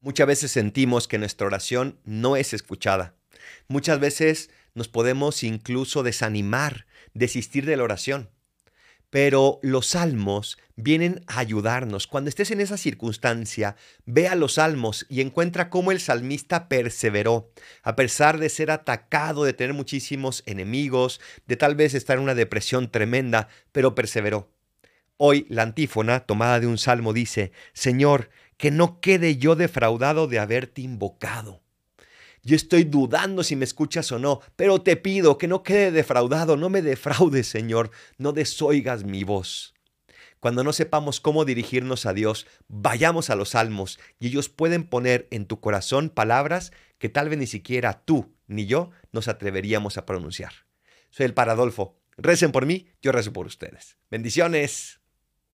Muchas veces sentimos que nuestra oración no es escuchada. Muchas veces nos podemos incluso desanimar, desistir de la oración. Pero los salmos vienen a ayudarnos. Cuando estés en esa circunstancia, ve a los salmos y encuentra cómo el salmista perseveró, a pesar de ser atacado, de tener muchísimos enemigos, de tal vez estar en una depresión tremenda, pero perseveró. Hoy la antífona, tomada de un salmo, dice, Señor, que no quede yo defraudado de haberte invocado. Yo estoy dudando si me escuchas o no, pero te pido que no quede defraudado, no me defraudes, Señor, no desoigas mi voz. Cuando no sepamos cómo dirigirnos a Dios, vayamos a los salmos y ellos pueden poner en tu corazón palabras que tal vez ni siquiera tú ni yo nos atreveríamos a pronunciar. Soy el Paradolfo. Recen por mí, yo rezo por ustedes. Bendiciones.